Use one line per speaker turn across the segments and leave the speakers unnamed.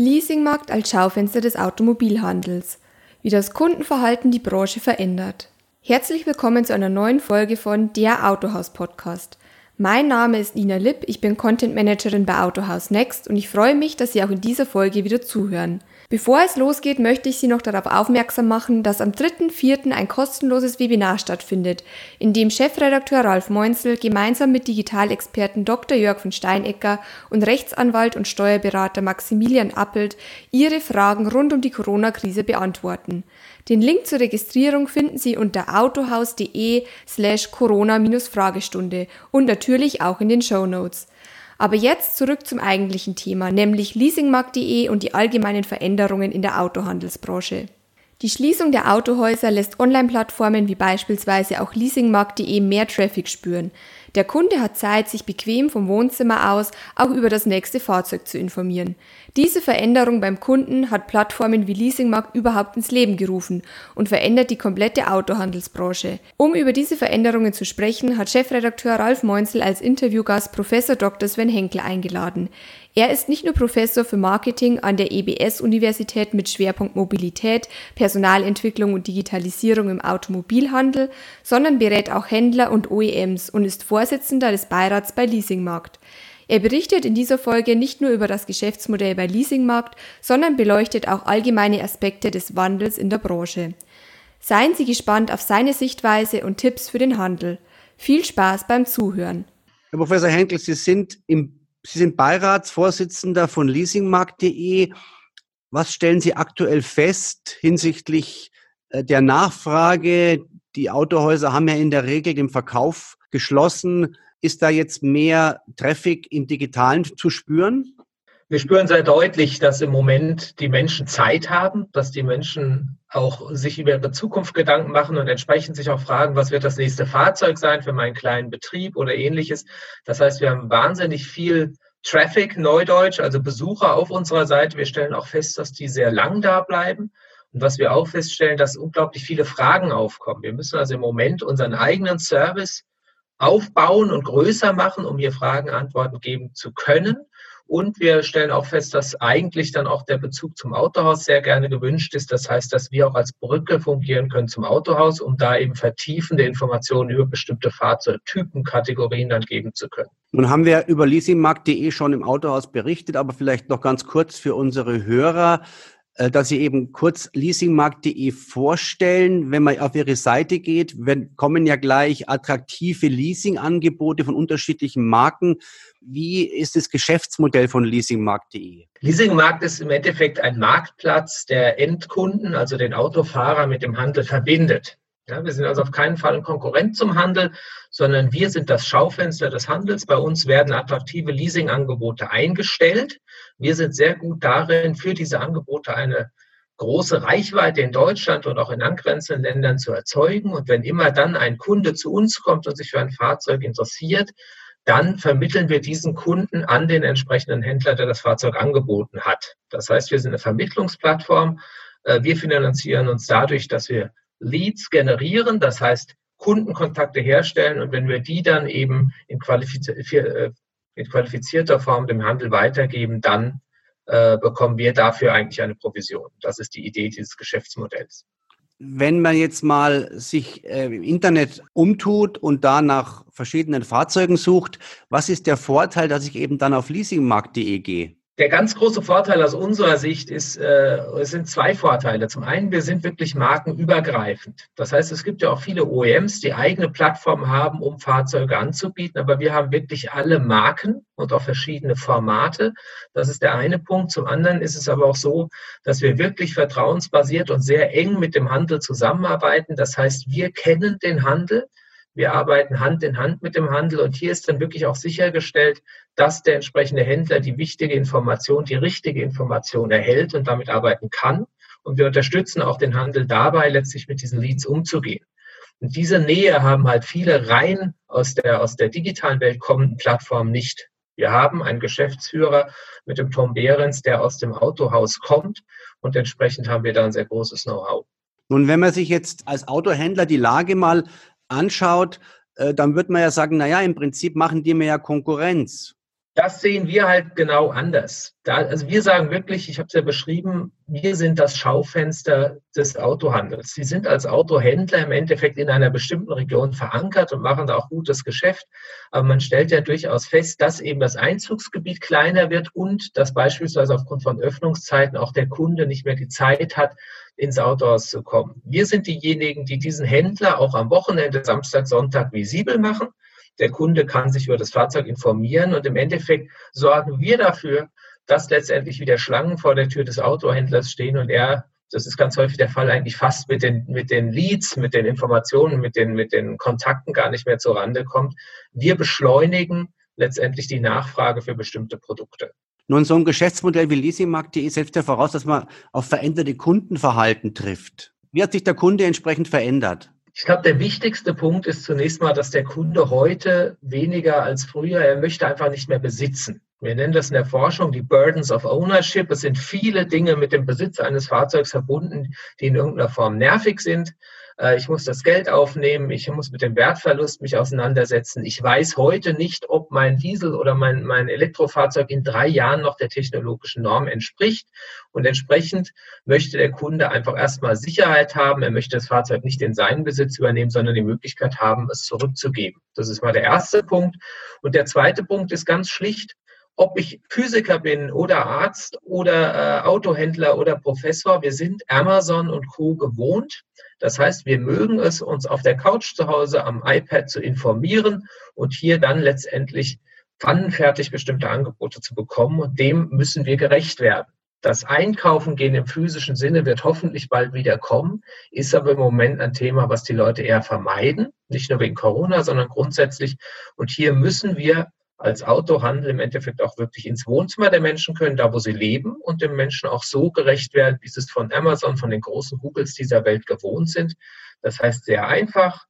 Leasingmarkt als Schaufenster des Automobilhandels. Wie das Kundenverhalten die Branche verändert. Herzlich willkommen zu einer neuen Folge von Der Autohaus Podcast. Mein Name ist Nina Lipp, ich bin Content Managerin bei Autohaus Next und ich freue mich, dass Sie auch in dieser Folge wieder zuhören. Bevor es losgeht, möchte ich Sie noch darauf aufmerksam machen, dass am 3.4. ein kostenloses Webinar stattfindet, in dem Chefredakteur Ralf Meunzel gemeinsam mit Digitalexperten Dr. Jörg von Steinecker und Rechtsanwalt und Steuerberater Maximilian Appelt ihre Fragen rund um die Corona-Krise beantworten. Den Link zur Registrierung finden Sie unter autohaus.de slash corona-fragestunde und natürlich auch in den Show Notes. Aber jetzt zurück zum eigentlichen Thema, nämlich leasingmarkt.de und die allgemeinen Veränderungen in der Autohandelsbranche. Die Schließung der Autohäuser lässt Online-Plattformen wie beispielsweise auch leasingmarkt.de mehr Traffic spüren. Der Kunde hat Zeit, sich bequem vom Wohnzimmer aus auch über das nächste Fahrzeug zu informieren. Diese Veränderung beim Kunden hat Plattformen wie Leasingmarkt überhaupt ins Leben gerufen und verändert die komplette Autohandelsbranche. Um über diese Veränderungen zu sprechen, hat Chefredakteur Ralf Meunzel als Interviewgast Professor Dr. Sven Henkel eingeladen. Er ist nicht nur Professor für Marketing an der EBS-Universität mit Schwerpunkt Mobilität, Personalentwicklung und Digitalisierung im Automobilhandel, sondern berät auch Händler und OEMs und ist Vorsitzender des Beirats bei Leasingmarkt. Er berichtet in dieser Folge nicht nur über das Geschäftsmodell bei Leasingmarkt, sondern beleuchtet auch allgemeine Aspekte des Wandels in der Branche. Seien Sie gespannt auf seine Sichtweise und Tipps für den Handel. Viel Spaß beim Zuhören.
Herr Professor Henkel, Sie sind, im, Sie sind Beiratsvorsitzender von leasingmarkt.de. Was stellen Sie aktuell fest hinsichtlich äh, der Nachfrage? Die Autohäuser haben ja in der Regel den Verkauf geschlossen. Ist da jetzt mehr Traffic im Digitalen zu spüren?
Wir spüren sehr deutlich, dass im Moment die Menschen Zeit haben, dass die Menschen auch sich über ihre Zukunft Gedanken machen und entsprechend sich auch fragen, was wird das nächste Fahrzeug sein für meinen kleinen Betrieb oder ähnliches. Das heißt, wir haben wahnsinnig viel Traffic, Neudeutsch, also Besucher auf unserer Seite. Wir stellen auch fest, dass die sehr lang da bleiben. Und was wir auch feststellen, dass unglaublich viele Fragen aufkommen. Wir müssen also im Moment unseren eigenen Service aufbauen und größer machen, um hier Fragen, Antworten geben zu können. Und wir stellen auch fest, dass eigentlich dann auch der Bezug zum Autohaus sehr gerne gewünscht ist. Das heißt, dass wir auch als Brücke fungieren können zum Autohaus, um da eben vertiefende Informationen über bestimmte Fahrzeugtypen, Kategorien dann geben zu können.
Nun haben wir über leasingmarkt.de schon im Autohaus berichtet, aber vielleicht noch ganz kurz für unsere Hörer. Äh, dass Sie eben kurz leasingmarkt.de vorstellen. Wenn man auf Ihre Seite geht, wenn, kommen ja gleich attraktive Leasingangebote von unterschiedlichen Marken. Wie ist das Geschäftsmodell von leasingmarkt.de?
Leasingmarkt ist im Endeffekt ein Marktplatz, der Endkunden, also den Autofahrer mit dem Handel verbindet. Ja, wir sind also auf keinen Fall ein Konkurrent zum Handel, sondern wir sind das Schaufenster des Handels. Bei uns werden attraktive Leasingangebote eingestellt. Wir sind sehr gut darin, für diese Angebote eine große Reichweite in Deutschland und auch in angrenzenden Ländern zu erzeugen. Und wenn immer dann ein Kunde zu uns kommt und sich für ein Fahrzeug interessiert, dann vermitteln wir diesen Kunden an den entsprechenden Händler, der das Fahrzeug angeboten hat. Das heißt, wir sind eine Vermittlungsplattform. Äh, wir finanzieren uns dadurch, dass wir Leads generieren, das heißt Kundenkontakte herstellen und wenn wir die dann eben äh, in qualifizierter Form dem Handel weitergeben, dann äh, bekommen wir dafür eigentlich eine Provision. Das ist die Idee dieses Geschäftsmodells.
Wenn man jetzt mal sich äh, im Internet umtut und da nach verschiedenen Fahrzeugen sucht, was ist der Vorteil, dass ich eben dann auf leasingmarkt.de gehe?
Der ganz große Vorteil aus unserer Sicht ist, äh, es sind zwei Vorteile. Zum einen, wir sind wirklich markenübergreifend. Das heißt, es gibt ja auch viele OEMs, die eigene Plattformen haben, um Fahrzeuge anzubieten, aber wir haben wirklich alle Marken und auch verschiedene Formate. Das ist der eine Punkt. Zum anderen ist es aber auch so, dass wir wirklich vertrauensbasiert und sehr eng mit dem Handel zusammenarbeiten. Das heißt, wir kennen den Handel. Wir arbeiten Hand in Hand mit dem Handel und hier ist dann wirklich auch sichergestellt, dass der entsprechende Händler die wichtige Information, die richtige Information erhält und damit arbeiten kann. Und wir unterstützen auch den Handel dabei, letztlich mit diesen Leads umzugehen. Und diese Nähe haben halt viele rein aus der, aus der digitalen Welt kommenden Plattformen nicht. Wir haben einen Geschäftsführer mit dem Tom Behrens, der aus dem Autohaus kommt und entsprechend haben wir da ein sehr großes Know-how.
Nun, wenn man sich jetzt als Autohändler die Lage mal anschaut, äh, dann wird man ja sagen, naja, im Prinzip machen die mir ja Konkurrenz.
Das sehen wir halt genau anders. Da, also wir sagen wirklich, ich habe es ja beschrieben, wir sind das Schaufenster des Autohandels. Sie sind als Autohändler im Endeffekt in einer bestimmten Region verankert und machen da auch gutes Geschäft. Aber man stellt ja durchaus fest, dass eben das Einzugsgebiet kleiner wird und dass beispielsweise aufgrund von Öffnungszeiten auch der Kunde nicht mehr die Zeit hat, ins Autohaus zu kommen. Wir sind diejenigen, die diesen Händler auch am Wochenende, Samstag, Sonntag visibel machen der Kunde kann sich über das Fahrzeug informieren und im Endeffekt sorgen wir dafür, dass letztendlich wieder Schlangen vor der Tür des Autohändlers stehen und er, das ist ganz häufig der Fall, eigentlich fast mit den, mit den Leads, mit den Informationen, mit den, mit den Kontakten gar nicht mehr zur Rande kommt. Wir beschleunigen letztendlich die Nachfrage für bestimmte Produkte.
Nun, so ein Geschäftsmodell wie Leasingmarkt.de setzt ja voraus, dass man auf veränderte Kundenverhalten trifft. Wie hat sich der Kunde entsprechend verändert?
Ich glaube, der wichtigste Punkt ist zunächst mal, dass der Kunde heute weniger als früher, er möchte einfach nicht mehr besitzen. Wir nennen das in der Forschung die Burdens of Ownership. Es sind viele Dinge mit dem Besitz eines Fahrzeugs verbunden, die in irgendeiner Form nervig sind. Äh, ich muss das Geld aufnehmen, ich muss mit dem Wertverlust mich auseinandersetzen. Ich weiß heute nicht, ob mein Diesel oder mein, mein Elektrofahrzeug in drei Jahren noch der technologischen Norm entspricht. Und entsprechend möchte der Kunde einfach erstmal Sicherheit haben. Er möchte das Fahrzeug nicht in seinen Besitz übernehmen, sondern die Möglichkeit haben, es zurückzugeben. Das ist mal der erste Punkt. Und der zweite Punkt ist ganz schlicht, ob ich Physiker bin oder Arzt oder äh, Autohändler oder Professor, wir sind Amazon und Co gewohnt. Das heißt, wir mögen es, uns auf der Couch zu Hause am iPad zu informieren und hier dann letztendlich pfannenfertig bestimmte Angebote zu bekommen und dem müssen wir gerecht werden. Das Einkaufen gehen im physischen Sinne wird hoffentlich bald wieder kommen, ist aber im Moment ein Thema, was die Leute eher vermeiden, nicht nur wegen Corona, sondern grundsätzlich. Und hier müssen wir als Autohandel im Endeffekt auch wirklich ins Wohnzimmer der Menschen können, da wo sie leben und dem Menschen auch so gerecht werden, wie sie es von Amazon, von den großen Googles dieser Welt gewohnt sind. Das heißt sehr einfach,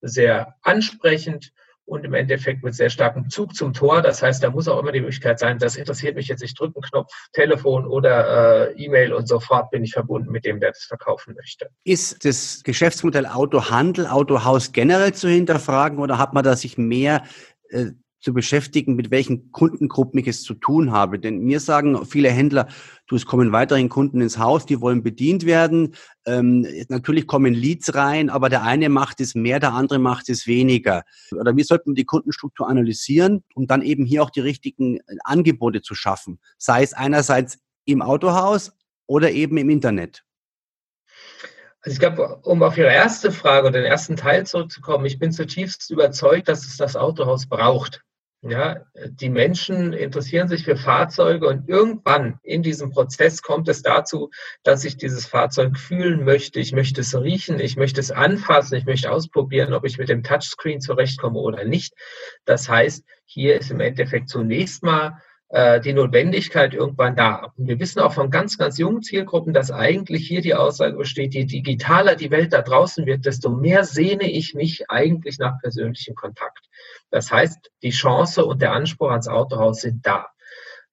sehr ansprechend und im Endeffekt mit sehr starkem Zug zum Tor. Das heißt, da muss auch immer die Möglichkeit sein, das interessiert mich jetzt, ich drücke einen Knopf, Telefon oder äh, E-Mail und sofort bin ich verbunden mit dem, der das verkaufen möchte.
Ist das Geschäftsmodell Autohandel, Autohaus generell zu hinterfragen oder hat man da sich mehr äh, zu beschäftigen, mit welchen Kundengruppen ich es zu tun habe. Denn mir sagen viele Händler, du, es kommen weiterhin Kunden ins Haus, die wollen bedient werden. Ähm, natürlich kommen Leads rein, aber der eine macht es mehr, der andere macht es weniger. Oder wie sollte man die Kundenstruktur analysieren, um dann eben hier auch die richtigen äh, Angebote zu schaffen? Sei es einerseits im Autohaus oder eben im Internet.
Also ich glaube, um auf Ihre erste Frage oder den ersten Teil zurückzukommen, ich bin zutiefst überzeugt, dass es das Autohaus braucht. Ja, die Menschen interessieren sich für Fahrzeuge und irgendwann in diesem Prozess kommt es dazu, dass ich dieses Fahrzeug fühlen möchte. Ich möchte es riechen, ich möchte es anfassen, ich möchte ausprobieren, ob ich mit dem Touchscreen zurechtkomme oder nicht. Das heißt, hier ist im Endeffekt zunächst mal die Notwendigkeit irgendwann da. Und wir wissen auch von ganz, ganz jungen Zielgruppen, dass eigentlich hier die Aussage besteht, je digitaler die Welt da draußen wird, desto mehr sehne ich mich eigentlich nach persönlichem Kontakt. Das heißt, die Chance und der Anspruch ans Autohaus sind da.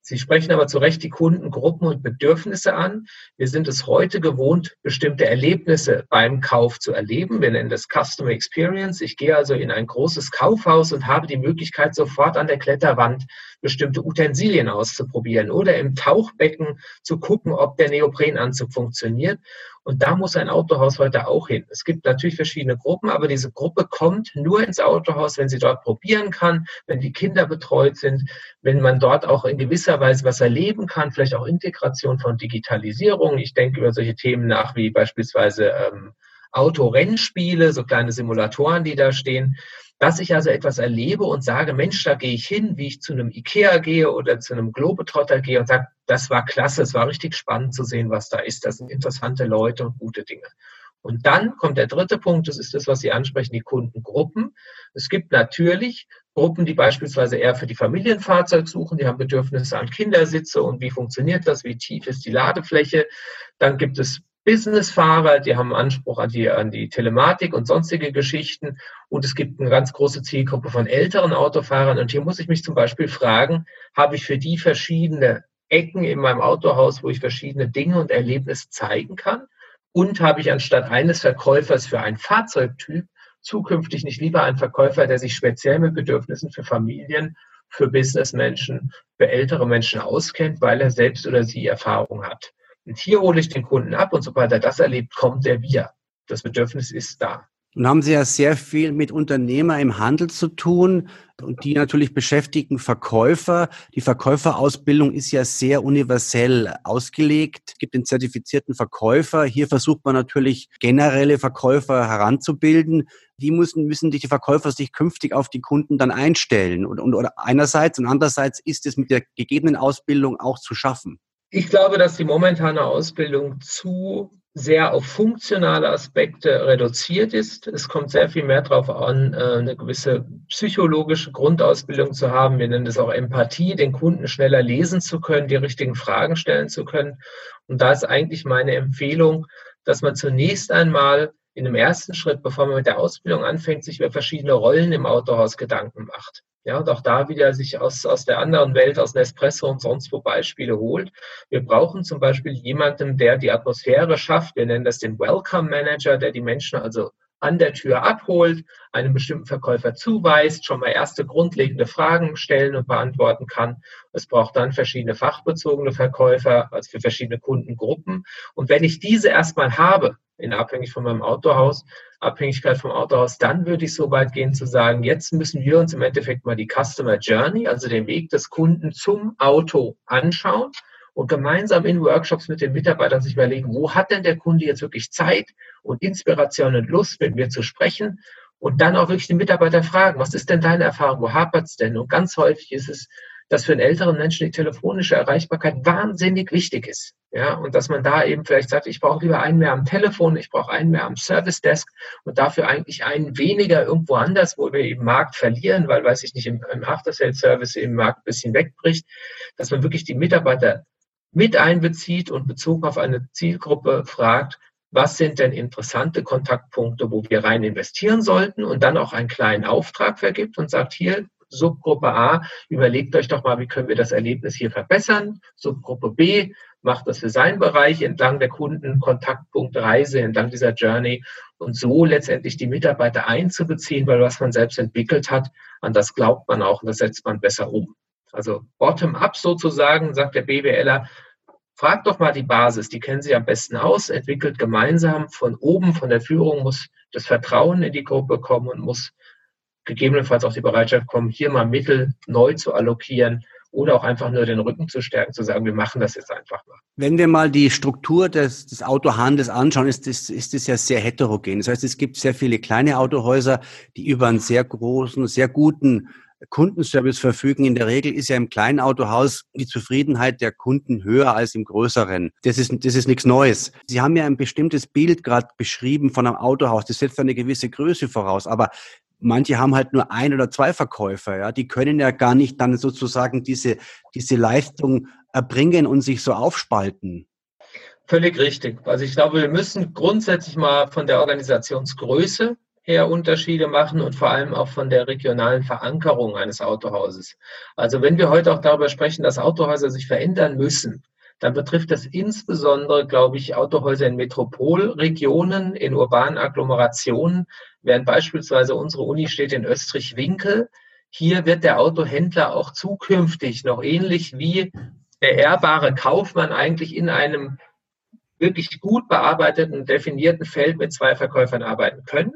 Sie sprechen aber zu Recht die Kundengruppen und Bedürfnisse an. Wir sind es heute gewohnt, bestimmte Erlebnisse beim Kauf zu erleben. Wir nennen das Customer Experience. Ich gehe also in ein großes Kaufhaus und habe die Möglichkeit, sofort an der Kletterwand bestimmte Utensilien auszuprobieren oder im Tauchbecken zu gucken, ob der Neoprenanzug funktioniert. Und da muss ein Autohaus heute auch hin. Es gibt natürlich verschiedene Gruppen, aber diese Gruppe kommt nur ins Autohaus, wenn sie dort probieren kann, wenn die Kinder betreut sind, wenn man dort auch in gewisser Weise was erleben kann, vielleicht auch Integration von Digitalisierung. Ich denke über solche Themen nach wie beispielsweise ähm, Autorennspiele, so kleine Simulatoren, die da stehen dass ich also etwas erlebe und sage, Mensch, da gehe ich hin, wie ich zu einem Ikea gehe oder zu einem Globetrotter gehe und sage, das war klasse, es war richtig spannend zu sehen, was da ist. Das sind interessante Leute und gute Dinge. Und dann kommt der dritte Punkt, das ist das, was Sie ansprechen, die Kundengruppen. Es gibt natürlich Gruppen, die beispielsweise eher für die Familienfahrzeug suchen, die haben Bedürfnisse an Kindersitze und wie funktioniert das, wie tief ist die Ladefläche. Dann gibt es Businessfahrer, die haben Anspruch an die, an die Telematik und sonstige Geschichten. Und es gibt eine ganz große Zielgruppe von älteren Autofahrern. Und hier muss ich mich zum Beispiel fragen, habe ich für die verschiedene Ecken in meinem Autohaus, wo ich verschiedene Dinge und Erlebnisse zeigen kann? Und habe ich anstatt eines Verkäufers für einen Fahrzeugtyp zukünftig nicht lieber einen Verkäufer, der sich speziell mit Bedürfnissen für Familien für Businessmenschen, für ältere Menschen auskennt, weil er selbst oder sie Erfahrung hat. Und hier hole ich den Kunden ab und sobald er das erlebt, kommt er wieder. Das Bedürfnis ist da.
Nun haben Sie ja sehr viel mit Unternehmer im Handel zu tun und die natürlich beschäftigen Verkäufer. Die Verkäuferausbildung ist ja sehr universell ausgelegt. Es gibt den zertifizierten Verkäufer. Hier versucht man natürlich generelle Verkäufer heranzubilden. Wie müssen, müssen die Verkäufer sich künftig auf die Kunden dann einstellen? Und, und oder einerseits und andererseits ist es mit der gegebenen Ausbildung auch zu schaffen.
Ich glaube, dass die momentane Ausbildung zu sehr auf funktionale Aspekte reduziert ist. Es kommt sehr viel mehr darauf an, äh, eine gewisse psychologische Grundausbildung zu haben. Wir nennen das auch Empathie, den Kunden schneller lesen zu können, die richtigen Fragen stellen zu können. Und da ist eigentlich meine Empfehlung, dass man zunächst einmal in dem ersten Schritt, bevor man mit der Ausbildung anfängt, sich über verschiedene Rollen im Autohaus Gedanken macht. Ja, und auch da wieder sich aus, aus der anderen Welt, aus Nespresso und sonst wo Beispiele holt. Wir brauchen zum Beispiel jemanden, der die Atmosphäre schafft. Wir nennen das den Welcome Manager, der die Menschen also an der Tür abholt, einem bestimmten Verkäufer zuweist, schon mal erste grundlegende Fragen stellen und beantworten kann. Es braucht dann verschiedene fachbezogene Verkäufer, also für verschiedene Kundengruppen. Und wenn ich diese erstmal habe, in abhängig von meinem Autohaus, Abhängigkeit vom Autohaus, dann würde ich so weit gehen zu sagen, jetzt müssen wir uns im Endeffekt mal die Customer Journey, also den Weg des Kunden zum Auto anschauen und gemeinsam in Workshops mit den Mitarbeitern sich überlegen, wo hat denn der Kunde jetzt wirklich Zeit und Inspiration und Lust, mit mir zu sprechen und dann auch wirklich die Mitarbeiter fragen, was ist denn deine Erfahrung, wo hapert es denn? Und ganz häufig ist es dass für einen älteren Menschen die telefonische Erreichbarkeit wahnsinnig wichtig ist. Ja, und dass man da eben vielleicht sagt, ich brauche lieber einen mehr am Telefon, ich brauche einen mehr am Service Desk und dafür eigentlich einen weniger irgendwo anders, wo wir eben Markt verlieren, weil, weiß ich nicht, im, im After Sales Service eben Markt ein bisschen wegbricht, dass man wirklich die Mitarbeiter mit einbezieht und bezogen auf eine Zielgruppe fragt, was sind denn interessante Kontaktpunkte, wo wir rein investieren sollten und dann auch einen kleinen Auftrag vergibt und sagt, hier, Subgruppe A, überlegt euch doch mal, wie können wir das Erlebnis hier verbessern. Subgruppe B macht das für seinen Bereich entlang der Kundenkontaktpunktreise, entlang dieser Journey und so letztendlich die Mitarbeiter einzubeziehen, weil was man selbst entwickelt hat, an das glaubt man auch und das setzt man besser um. Also bottom-up sozusagen, sagt der BWLer, fragt doch mal die Basis, die kennen Sie am besten aus, entwickelt gemeinsam von oben, von der Führung muss das Vertrauen in die Gruppe kommen und muss gegebenenfalls auch die Bereitschaft kommen, hier mal Mittel neu zu allokieren oder auch einfach nur den Rücken zu stärken, zu sagen, wir machen das jetzt einfach mal.
Wenn wir mal die Struktur des, des Autohandels anschauen, ist das, ist das ja sehr heterogen. Das heißt, es gibt sehr viele kleine Autohäuser, die über einen sehr großen, sehr guten Kundenservice verfügen. In der Regel ist ja im kleinen Autohaus die Zufriedenheit der Kunden höher als im größeren. Das ist, das ist nichts Neues. Sie haben ja ein bestimmtes Bild gerade beschrieben von einem Autohaus. Das setzt eine gewisse Größe voraus. Aber manche haben halt nur ein oder zwei Verkäufer, ja, die können ja gar nicht dann sozusagen diese, diese Leistung erbringen und sich so aufspalten.
Völlig richtig. Also ich glaube, wir müssen grundsätzlich mal von der Organisationsgröße her Unterschiede machen und vor allem auch von der regionalen Verankerung eines Autohauses. Also wenn wir heute auch darüber sprechen, dass Autohäuser sich verändern müssen, dann betrifft das insbesondere, glaube ich, Autohäuser in Metropolregionen, in urbanen Agglomerationen, während beispielsweise unsere Uni steht in Österreich-Winkel. Hier wird der Autohändler auch zukünftig noch ähnlich wie der ehrbare Kaufmann eigentlich in einem wirklich gut bearbeiteten, definierten Feld mit zwei Verkäufern arbeiten können.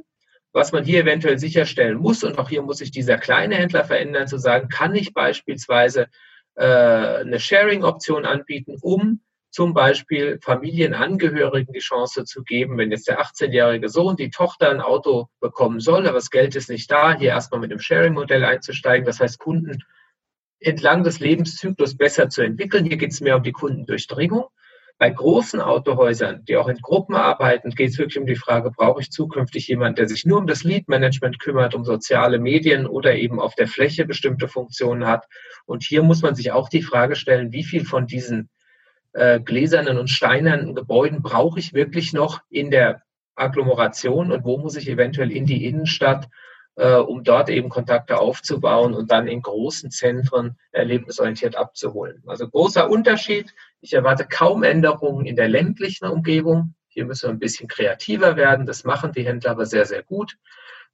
Was man hier eventuell sicherstellen muss, und auch hier muss sich dieser kleine Händler verändern, zu sagen, kann ich beispielsweise äh, eine Sharing-Option anbieten, um zum Beispiel Familienangehörigen die Chance zu geben, wenn jetzt der 18-jährige Sohn die Tochter ein Auto bekommen soll, aber das Geld ist nicht da, hier erstmal mit dem Sharing-Modell einzusteigen. Das heißt, Kunden entlang des Lebenszyklus besser zu entwickeln. Hier geht es mehr um die Kundendurchdringung. Bei großen Autohäusern, die auch in Gruppen arbeiten, geht es wirklich um die Frage, brauche ich zukünftig jemanden, der sich nur um das Lead-Management kümmert, um soziale Medien oder eben auf der Fläche bestimmte Funktionen hat. Und hier muss man sich auch die Frage stellen, wie viel von diesen äh, gläsernen und steinernen Gebäuden brauche ich wirklich noch in der Agglomeration und wo muss ich eventuell in die Innenstadt, äh, um dort eben Kontakte aufzubauen und dann in großen Zentren erlebnisorientiert abzuholen. Also großer Unterschied. Ich erwarte kaum Änderungen in der ländlichen Umgebung. Hier müssen wir ein bisschen kreativer werden. Das machen die Händler aber sehr, sehr gut.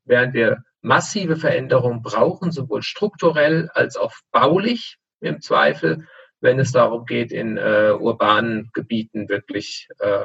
Während wir massive Veränderungen brauchen, sowohl strukturell als auch baulich im Zweifel, wenn es darum geht, in äh, urbanen Gebieten wirklich äh,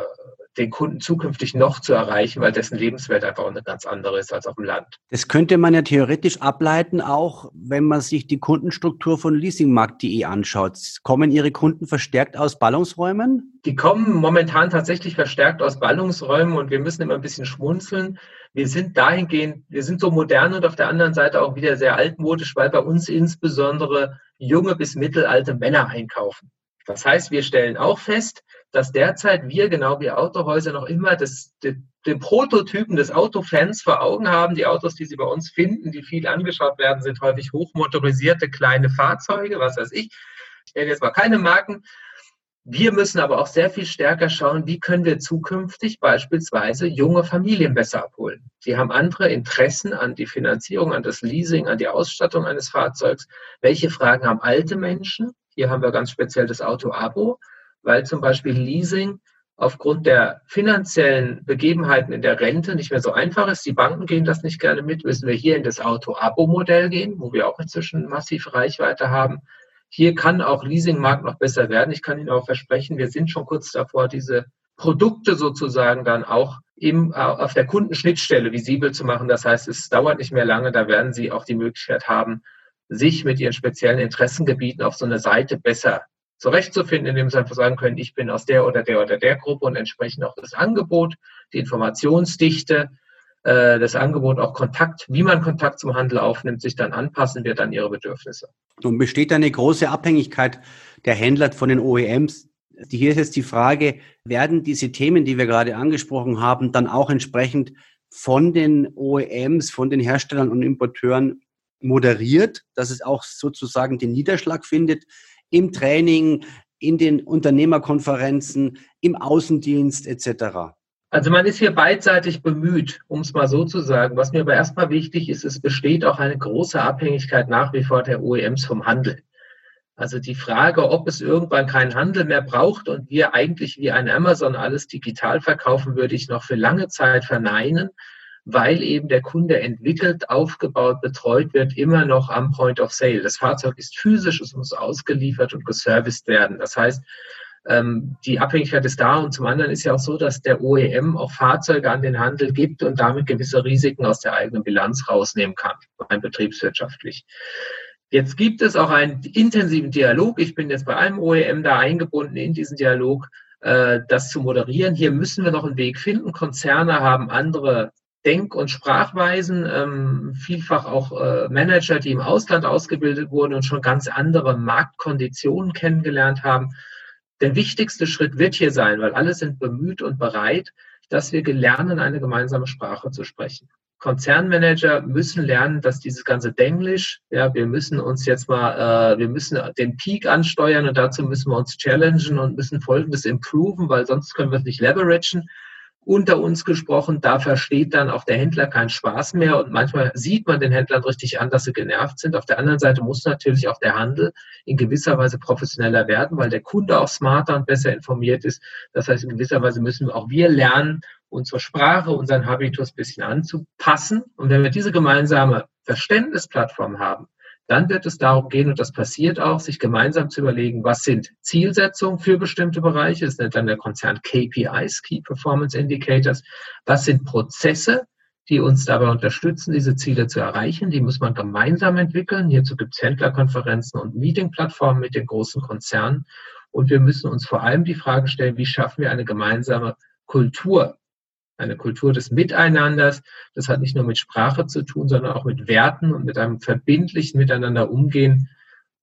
den Kunden zukünftig noch zu erreichen, weil dessen Lebenswelt einfach eine ganz andere ist als auf dem Land.
Das könnte man ja theoretisch ableiten, auch wenn man sich die Kundenstruktur von leasingmarkt.de anschaut. Kommen Ihre Kunden verstärkt aus Ballungsräumen?
Die kommen momentan tatsächlich verstärkt aus Ballungsräumen und wir müssen immer ein bisschen schmunzeln. Wir sind dahingehend, wir sind so modern und auf der anderen Seite auch wieder sehr altmodisch, weil bei uns insbesondere junge bis mittelalte Männer einkaufen. Das heißt, wir stellen auch fest, dass derzeit wir, genau wie Autohäuser, noch immer das, den, den Prototypen des Autofans vor Augen haben. Die Autos, die sie bei uns finden, die viel angeschaut werden, sind häufig hochmotorisierte kleine Fahrzeuge, was weiß ich. Ich nenne jetzt mal keine Marken. Wir müssen aber auch sehr viel stärker schauen, wie können wir zukünftig beispielsweise junge Familien besser abholen. Die haben andere Interessen an die Finanzierung, an das Leasing, an die Ausstattung eines Fahrzeugs. Welche Fragen haben alte Menschen? Hier haben wir ganz speziell das Auto-Abo weil zum Beispiel Leasing aufgrund der finanziellen Begebenheiten in der Rente nicht mehr so einfach ist. Die Banken gehen das nicht gerne mit, müssen wir hier in das Auto-Abo-Modell gehen, wo wir auch inzwischen massiv Reichweite haben. Hier kann auch Leasingmarkt noch besser werden. Ich kann Ihnen auch versprechen, wir sind schon kurz davor, diese Produkte sozusagen dann auch im, auf der Kundenschnittstelle visibel zu machen. Das heißt, es dauert nicht mehr lange, da werden Sie auch die Möglichkeit haben, sich mit Ihren speziellen Interessengebieten auf so eine Seite besser zurechtzufinden, indem sie einfach sagen können, ich bin aus der oder der oder der Gruppe und entsprechend auch das Angebot, die Informationsdichte, äh, das Angebot, auch Kontakt, wie man Kontakt zum Handel aufnimmt, sich dann anpassen wird an ihre Bedürfnisse.
Und besteht eine große Abhängigkeit der Händler von den OEMs? Hier ist jetzt die Frage, werden diese Themen, die wir gerade angesprochen haben, dann auch entsprechend von den OEMs, von den Herstellern und Importeuren moderiert, dass es auch sozusagen den Niederschlag findet im Training, in den Unternehmerkonferenzen, im Außendienst etc.
Also man ist hier beidseitig bemüht, um es mal so zu sagen. Was mir aber erstmal wichtig ist, es besteht auch eine große Abhängigkeit nach wie vor der OEMs vom Handel. Also die Frage, ob es irgendwann keinen Handel mehr braucht und wir eigentlich wie ein Amazon alles digital verkaufen, würde ich noch für lange Zeit verneinen weil eben der Kunde entwickelt, aufgebaut, betreut wird, immer noch am Point of Sale. Das Fahrzeug ist physisch, es muss ausgeliefert und geserviced werden. Das heißt, ähm, die Abhängigkeit ist da und zum anderen ist ja auch so, dass der OEM auch Fahrzeuge an den Handel gibt und damit gewisse Risiken aus der eigenen Bilanz rausnehmen kann, rein betriebswirtschaftlich. Jetzt gibt es auch einen intensiven Dialog. Ich bin jetzt bei einem OEM da eingebunden in diesen Dialog, äh, das zu moderieren. Hier müssen wir noch einen Weg finden. Konzerne haben andere Denk- und Sprachweisen, ähm, vielfach auch äh, Manager, die im Ausland ausgebildet wurden und schon ganz andere Marktkonditionen kennengelernt haben. Der wichtigste Schritt wird hier sein, weil alle sind bemüht und bereit, dass wir lernen, eine gemeinsame Sprache zu sprechen. Konzernmanager müssen lernen, dass dieses ganze Denglisch, ja, wir müssen uns jetzt mal, äh, wir müssen den Peak ansteuern und dazu müssen wir uns challengen und müssen Folgendes improven, weil sonst können wir es nicht leveragen unter uns gesprochen, da versteht dann auch der Händler keinen Spaß mehr und manchmal sieht man den Händlern richtig an, dass sie genervt sind. Auf der anderen Seite muss natürlich auch der Handel in gewisser Weise professioneller werden, weil der Kunde auch smarter und besser informiert ist. Das heißt, in gewisser Weise müssen auch wir lernen, unsere Sprache, unseren Habitus ein bisschen anzupassen. Und wenn wir diese gemeinsame Verständnisplattform haben, dann wird es darum gehen, und das passiert auch, sich gemeinsam zu überlegen, was sind Zielsetzungen für bestimmte Bereiche, das nennt dann der Konzern KPIs, Key Performance Indicators, was sind Prozesse, die uns dabei unterstützen, diese Ziele zu erreichen. Die muss man gemeinsam entwickeln. Hierzu gibt es Händlerkonferenzen und Meetingplattformen mit den großen Konzernen. Und wir müssen uns vor allem die Frage stellen, wie schaffen wir eine gemeinsame Kultur eine Kultur des Miteinanders. Das hat nicht nur mit Sprache zu tun, sondern auch mit Werten und mit einem verbindlichen Miteinander umgehen,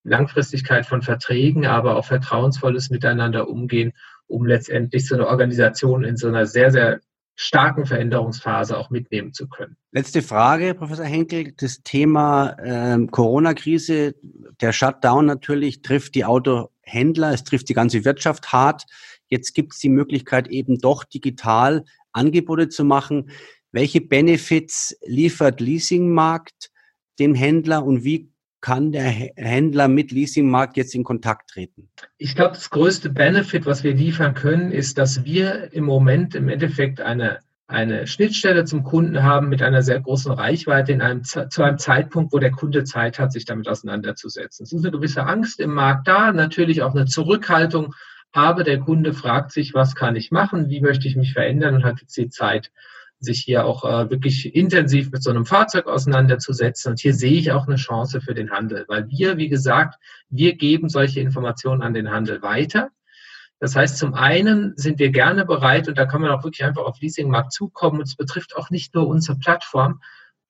Langfristigkeit von Verträgen, aber auch vertrauensvolles Miteinander umgehen, um letztendlich so eine Organisation in so einer sehr, sehr starken Veränderungsphase auch mitnehmen zu können.
Letzte Frage, Professor Henkel. Das Thema ähm, Corona-Krise, der Shutdown natürlich trifft die Autohändler, es trifft die ganze Wirtschaft hart. Jetzt gibt es die Möglichkeit eben doch digital Angebote zu machen. Welche Benefits liefert Leasingmarkt dem Händler und wie kann der Händler mit Leasingmarkt jetzt in Kontakt treten?
Ich glaube, das größte Benefit, was wir liefern können, ist, dass wir im Moment im Endeffekt eine eine Schnittstelle zum Kunden haben mit einer sehr großen Reichweite in einem, zu einem Zeitpunkt, wo der Kunde Zeit hat, sich damit auseinanderzusetzen. Es ist eine gewisse Angst im Markt da, natürlich auch eine Zurückhaltung, aber der Kunde fragt sich, was kann ich machen, wie möchte ich mich verändern und hat jetzt die Zeit, sich hier auch äh, wirklich intensiv mit so einem Fahrzeug auseinanderzusetzen. Und hier sehe ich auch eine Chance für den Handel, weil wir, wie gesagt, wir geben solche Informationen an den Handel weiter. Das heißt, zum einen sind wir gerne bereit, und da kann man auch wirklich einfach auf Leasingmarkt zukommen, und es betrifft auch nicht nur unsere Plattform,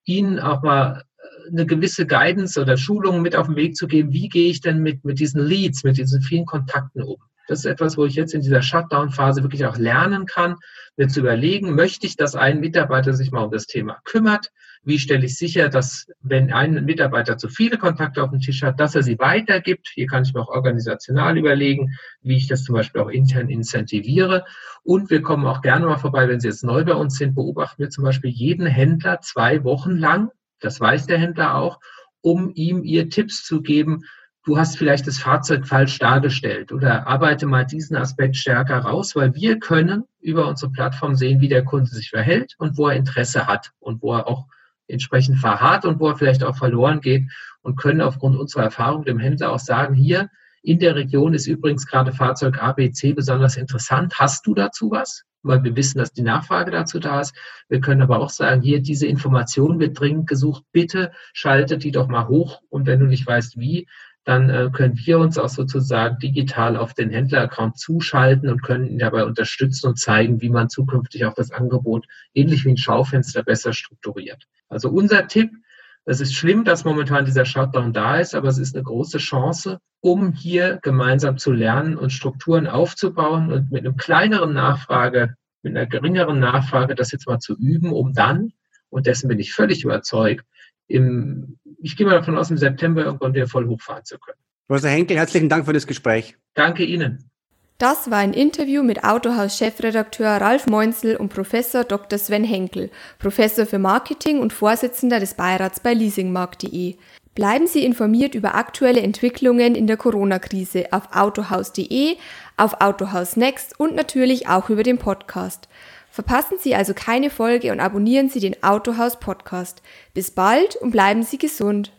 Ihnen auch mal äh, eine gewisse Guidance oder Schulung mit auf den Weg zu geben, wie gehe ich denn mit, mit diesen Leads, mit diesen vielen Kontakten um. Das ist etwas, wo ich jetzt in dieser Shutdown-Phase wirklich auch lernen kann, mir zu überlegen, möchte ich, dass ein Mitarbeiter sich mal um das Thema kümmert? Wie stelle ich sicher, dass wenn ein Mitarbeiter zu viele Kontakte auf dem Tisch hat, dass er sie weitergibt? Hier kann ich mir auch organisational überlegen, wie ich das zum Beispiel auch intern incentiviere. Und wir kommen auch gerne mal vorbei, wenn Sie jetzt neu bei uns sind, beobachten wir zum Beispiel jeden Händler zwei Wochen lang. Das weiß der Händler auch, um ihm ihr Tipps zu geben, du hast vielleicht das Fahrzeug falsch dargestellt oder arbeite mal diesen Aspekt stärker raus, weil wir können über unsere Plattform sehen, wie der Kunde sich verhält und wo er Interesse hat und wo er auch entsprechend verharrt und wo er vielleicht auch verloren geht und können aufgrund unserer Erfahrung dem Händler auch sagen, hier in der Region ist übrigens gerade Fahrzeug ABC besonders interessant. Hast du dazu was? Weil wir wissen, dass die Nachfrage dazu da ist. Wir können aber auch sagen, hier diese Information wird dringend gesucht. Bitte schaltet die doch mal hoch. Und wenn du nicht weißt, wie, dann äh, können wir uns auch sozusagen digital auf den Händleraccount zuschalten und können ihn dabei unterstützen und zeigen, wie man zukünftig auch das Angebot ähnlich wie ein Schaufenster besser strukturiert. Also unser Tipp, es ist schlimm, dass momentan dieser Shutdown da ist, aber es ist eine große Chance, um hier gemeinsam zu lernen und Strukturen aufzubauen und mit einem kleineren Nachfrage, mit einer geringeren Nachfrage das jetzt mal zu üben, um dann, und dessen bin ich völlig überzeugt, im, ich gehe mal davon aus, im September irgendwann wieder voll hochfahren zu können.
Professor Henkel, herzlichen Dank für das Gespräch.
Danke Ihnen.
Das war ein Interview mit Autohaus-Chefredakteur Ralf Meunzel und Professor Dr. Sven Henkel, Professor für Marketing und Vorsitzender des Beirats bei leasingmarkt.de. Bleiben Sie informiert über aktuelle Entwicklungen in der Corona-Krise auf autohaus.de, auf Autohaus Next und natürlich auch über den Podcast. Verpassen Sie also keine Folge und abonnieren Sie den Autohaus Podcast. Bis bald und bleiben Sie gesund.